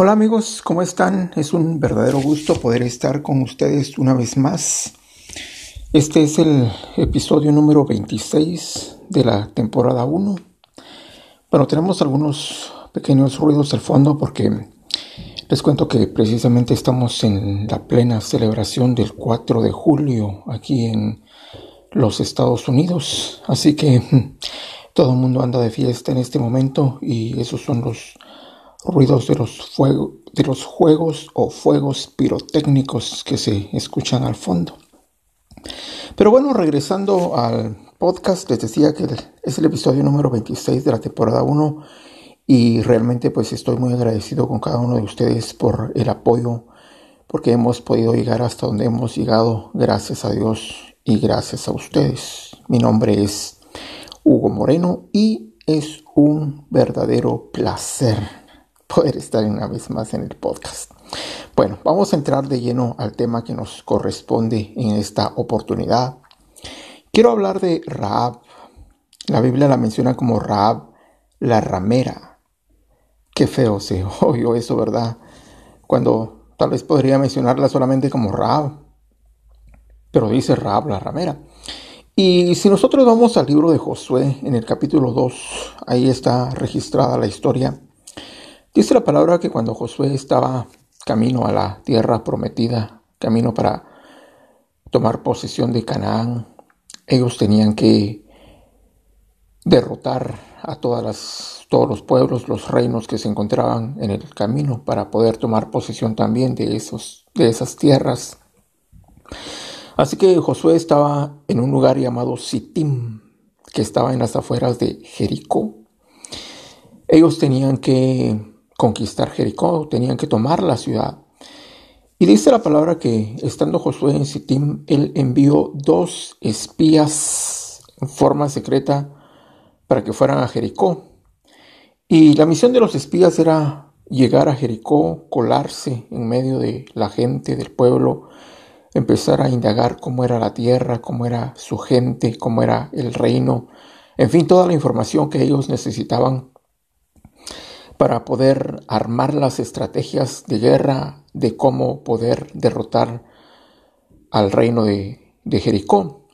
Hola amigos, ¿cómo están? Es un verdadero gusto poder estar con ustedes una vez más. Este es el episodio número 26 de la temporada 1. Bueno, tenemos algunos pequeños ruidos al fondo porque les cuento que precisamente estamos en la plena celebración del 4 de julio aquí en los Estados Unidos. Así que todo el mundo anda de fiesta en este momento y esos son los ruidos de los, de los juegos o fuegos pirotécnicos que se escuchan al fondo. Pero bueno, regresando al podcast, les decía que es el episodio número 26 de la temporada 1 y realmente pues estoy muy agradecido con cada uno de ustedes por el apoyo, porque hemos podido llegar hasta donde hemos llegado, gracias a Dios y gracias a ustedes. Mi nombre es Hugo Moreno y es un verdadero placer poder estar una vez más en el podcast. Bueno, vamos a entrar de lleno al tema que nos corresponde en esta oportunidad. Quiero hablar de Raab. La Biblia la menciona como Raab, la ramera. Qué feo se oyó eso, ¿verdad? Cuando tal vez podría mencionarla solamente como Raab. Pero dice Raab, la ramera. Y si nosotros vamos al libro de Josué, en el capítulo 2, ahí está registrada la historia Dice la palabra que cuando Josué estaba camino a la tierra prometida, camino para tomar posesión de Canaán, ellos tenían que derrotar a todas todos los pueblos, los reinos que se encontraban en el camino para poder tomar posesión también de, de esas tierras. Así que Josué estaba en un lugar llamado Sittim, que estaba en las afueras de Jericó. Ellos tenían que conquistar Jericó, tenían que tomar la ciudad. Y dice la palabra que estando Josué en Sittim, él envió dos espías en forma secreta para que fueran a Jericó. Y la misión de los espías era llegar a Jericó, colarse en medio de la gente, del pueblo, empezar a indagar cómo era la tierra, cómo era su gente, cómo era el reino, en fin, toda la información que ellos necesitaban para poder armar las estrategias de guerra de cómo poder derrotar al reino de, Jericó.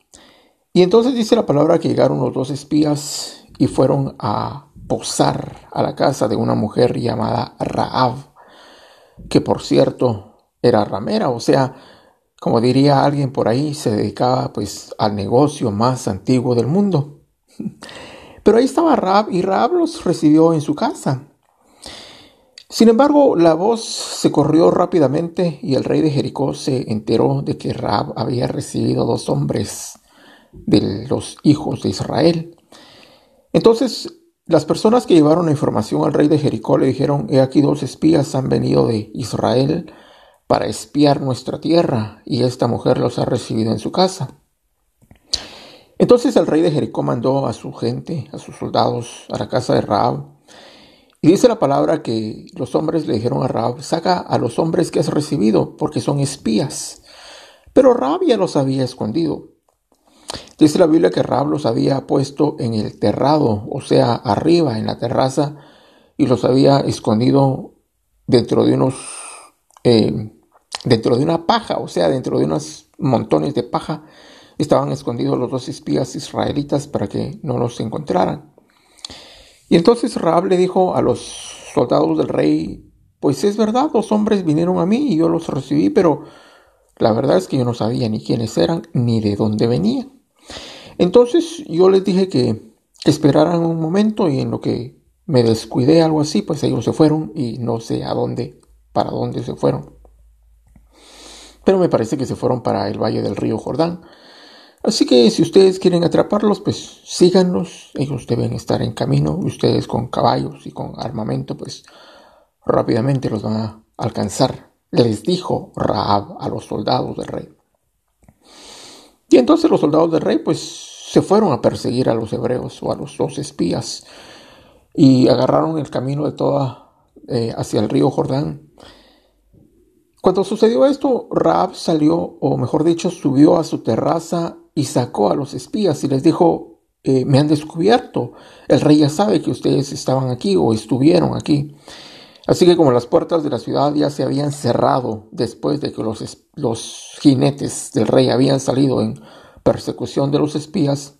Y entonces dice la palabra que llegaron los dos espías y fueron a posar a la casa de una mujer llamada Raab, que por cierto era ramera, o sea, como diría alguien por ahí, se dedicaba pues al negocio más antiguo del mundo. Pero ahí estaba Raab y Raab los recibió en su casa. Sin embargo, la voz se corrió rápidamente y el rey de Jericó se enteró de que Raab había recibido dos hombres de los hijos de Israel. Entonces, las personas que llevaron la información al rey de Jericó le dijeron, he aquí dos espías han venido de Israel para espiar nuestra tierra y esta mujer los ha recibido en su casa. Entonces el rey de Jericó mandó a su gente, a sus soldados, a la casa de Raab y dice la palabra que los hombres le dijeron a Raab, saca a los hombres que has recibido, porque son espías. Pero Raab ya los había escondido. Dice la Biblia que Raab los había puesto en el terrado, o sea, arriba, en la terraza, y los había escondido dentro de unos, eh, dentro de una paja, o sea, dentro de unos montones de paja, estaban escondidos los dos espías israelitas para que no los encontraran. Y entonces Raab le dijo a los soldados del rey, pues es verdad, dos hombres vinieron a mí y yo los recibí, pero la verdad es que yo no sabía ni quiénes eran ni de dónde venían. Entonces yo les dije que, esperaran un momento y en lo que me descuidé algo así, pues ellos se fueron y no sé a dónde, para dónde se fueron. Pero me parece que se fueron para el valle del río Jordán. Así que si ustedes quieren atraparlos, pues síganlos. Ellos deben estar en camino. Ustedes con caballos y con armamento, pues rápidamente los van a alcanzar. Les dijo Raab a los soldados del rey. Y entonces los soldados del rey, pues se fueron a perseguir a los hebreos o a los dos espías y agarraron el camino de toda eh, hacia el río Jordán. Cuando sucedió esto, Raab salió, o mejor dicho, subió a su terraza y sacó a los espías y les dijo, eh, me han descubierto, el rey ya sabe que ustedes estaban aquí o estuvieron aquí. Así que como las puertas de la ciudad ya se habían cerrado después de que los, los jinetes del rey habían salido en persecución de los espías,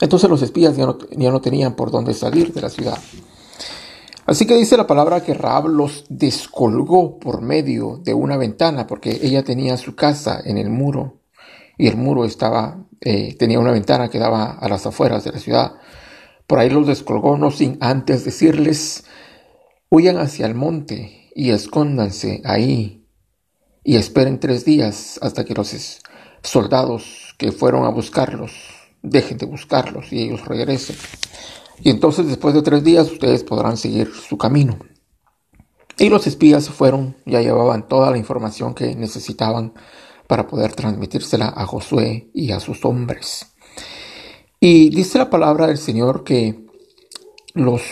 entonces los espías ya no, ya no tenían por dónde salir de la ciudad. Así que dice la palabra que Raab los descolgó por medio de una ventana, porque ella tenía su casa en el muro y el muro estaba, eh, tenía una ventana que daba a las afueras de la ciudad. Por ahí los descolgó, no sin antes decirles, huyan hacia el monte y escóndanse ahí y esperen tres días hasta que los soldados que fueron a buscarlos dejen de buscarlos y ellos regresen. Y entonces después de tres días ustedes podrán seguir su camino. Y los espías fueron, ya llevaban toda la información que necesitaban para poder transmitírsela a Josué y a sus hombres. Y dice la palabra del Señor que los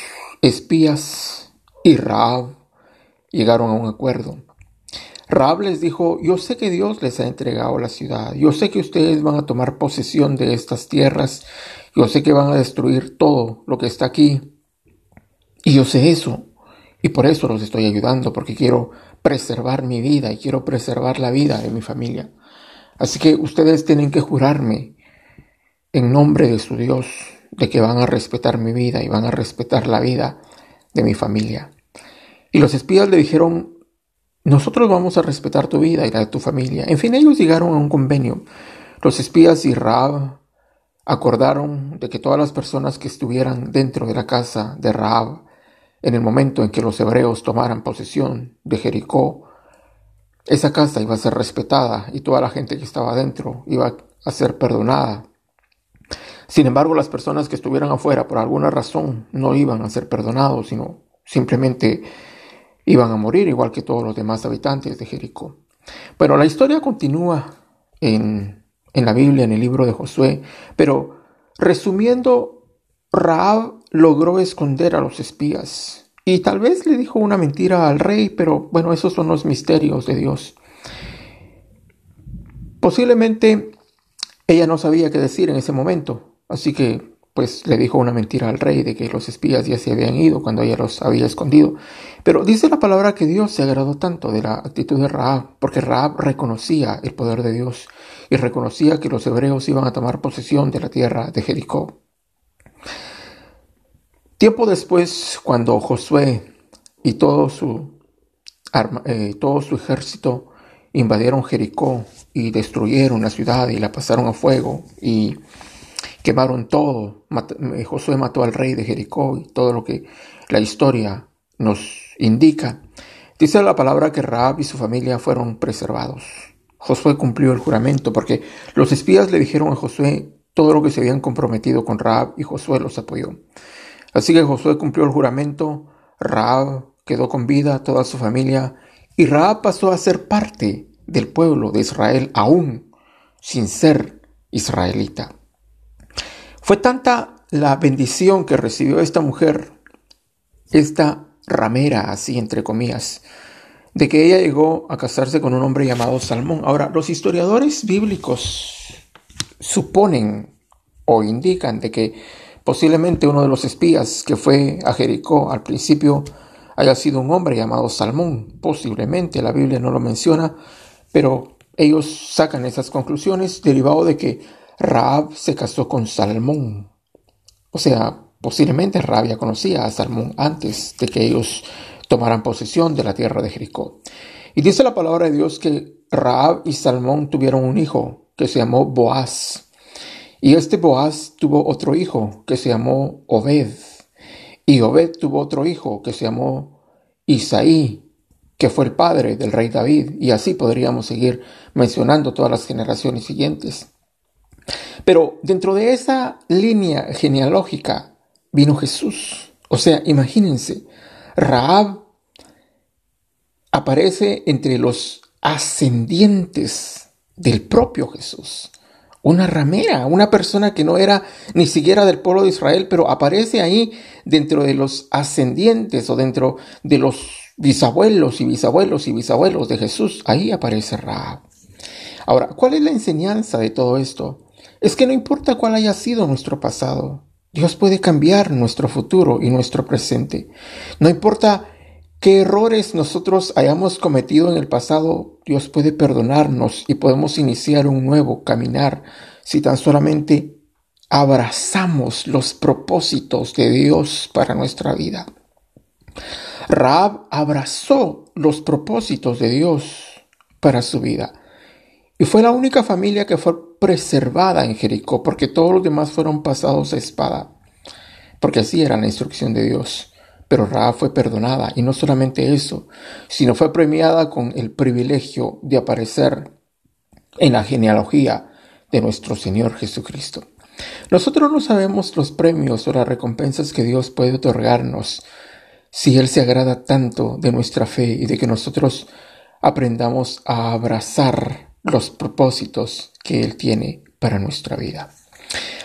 espías y Raab llegaron a un acuerdo. Raab les dijo, yo sé que Dios les ha entregado la ciudad, yo sé que ustedes van a tomar posesión de estas tierras yo sé que van a destruir todo lo que está aquí. Y yo sé eso. Y por eso los estoy ayudando, porque quiero preservar mi vida y quiero preservar la vida de mi familia. Así que ustedes tienen que jurarme en nombre de su Dios de que van a respetar mi vida y van a respetar la vida de mi familia. Y los espías le dijeron, nosotros vamos a respetar tu vida y la de tu familia. En fin, ellos llegaron a un convenio. Los espías y Raab acordaron de que todas las personas que estuvieran dentro de la casa de Raab en el momento en que los hebreos tomaran posesión de Jericó, esa casa iba a ser respetada y toda la gente que estaba dentro iba a ser perdonada. Sin embargo, las personas que estuvieran afuera por alguna razón no iban a ser perdonados, sino simplemente iban a morir igual que todos los demás habitantes de Jericó. Bueno, la historia continúa en en la Biblia, en el libro de Josué, pero resumiendo, Raab logró esconder a los espías y tal vez le dijo una mentira al rey, pero bueno, esos son los misterios de Dios. Posiblemente ella no sabía qué decir en ese momento, así que pues le dijo una mentira al rey de que los espías ya se habían ido cuando ella los había escondido. Pero dice la palabra que Dios se agradó tanto de la actitud de Raab, porque Raab reconocía el poder de Dios y reconocía que los hebreos iban a tomar posesión de la tierra de Jericó. Tiempo después, cuando Josué y todo su, eh, todo su ejército invadieron Jericó y destruyeron la ciudad y la pasaron a fuego y quemaron todo. Eh, Josué mató al rey de Jericó y todo lo que la historia nos indica. Dice la palabra que Raab y su familia fueron preservados. Josué cumplió el juramento porque los espías le dijeron a Josué todo lo que se habían comprometido con Raab y Josué los apoyó. Así que Josué cumplió el juramento, Raab quedó con vida, toda su familia, y Raab pasó a ser parte del pueblo de Israel aún sin ser israelita. Fue tanta la bendición que recibió esta mujer, esta ramera, así entre comillas, de que ella llegó a casarse con un hombre llamado Salmón. Ahora, los historiadores bíblicos suponen o indican de que posiblemente uno de los espías que fue a Jericó al principio haya sido un hombre llamado Salmón. Posiblemente, la Biblia no lo menciona, pero ellos sacan esas conclusiones derivado de que Raab se casó con Salmón. O sea, posiblemente Raab ya conocía a Salmón antes de que ellos tomaran posesión de la tierra de Jericó. Y dice la palabra de Dios que Raab y Salmón tuvieron un hijo que se llamó Boaz. Y este Boaz tuvo otro hijo que se llamó Obed. Y Obed tuvo otro hijo que se llamó Isaí, que fue el padre del rey David. Y así podríamos seguir mencionando todas las generaciones siguientes. Pero dentro de esa línea genealógica vino Jesús. O sea, imagínense, Raab aparece entre los ascendientes del propio Jesús. Una ramera, una persona que no era ni siquiera del pueblo de Israel, pero aparece ahí dentro de los ascendientes o dentro de los bisabuelos y bisabuelos y bisabuelos de Jesús. Ahí aparece Raab. Ahora, ¿cuál es la enseñanza de todo esto? es que no importa cuál haya sido nuestro pasado, Dios puede cambiar nuestro futuro y nuestro presente. No importa qué errores nosotros hayamos cometido en el pasado, Dios puede perdonarnos y podemos iniciar un nuevo caminar si tan solamente abrazamos los propósitos de Dios para nuestra vida. Raab abrazó los propósitos de Dios para su vida y fue la única familia que fue preservada en Jericó porque todos los demás fueron pasados a espada porque así era la instrucción de Dios. Pero Raab fue perdonada y no solamente eso, sino fue premiada con el privilegio de aparecer en la genealogía de nuestro Señor Jesucristo. Nosotros no sabemos los premios o las recompensas que Dios puede otorgarnos si Él se agrada tanto de nuestra fe y de que nosotros aprendamos a abrazar los propósitos que Él tiene para nuestra vida.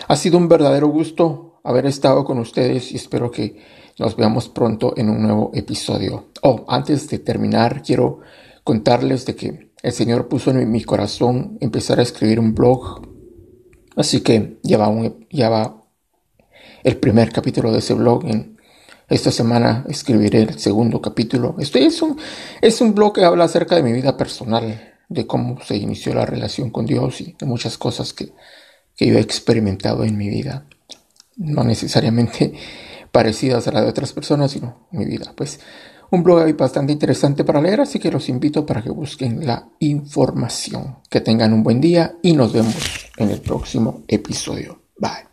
Ha sido un verdadero gusto haber estado con ustedes y espero que nos veamos pronto en un nuevo episodio. Oh, antes de terminar, quiero contarles de que el Señor puso en mi corazón empezar a escribir un blog. Así que ya va, un, ya el primer capítulo de ese blog. En esta semana escribiré el segundo capítulo. Este es un, es un blog que habla acerca de mi vida personal, de cómo se inició la relación con Dios y de muchas cosas que, que yo he experimentado en mi vida no necesariamente parecidas a la de otras personas, sino mi vida. Pues un blog bastante interesante para leer, así que los invito para que busquen la información. Que tengan un buen día y nos vemos en el próximo episodio. Bye.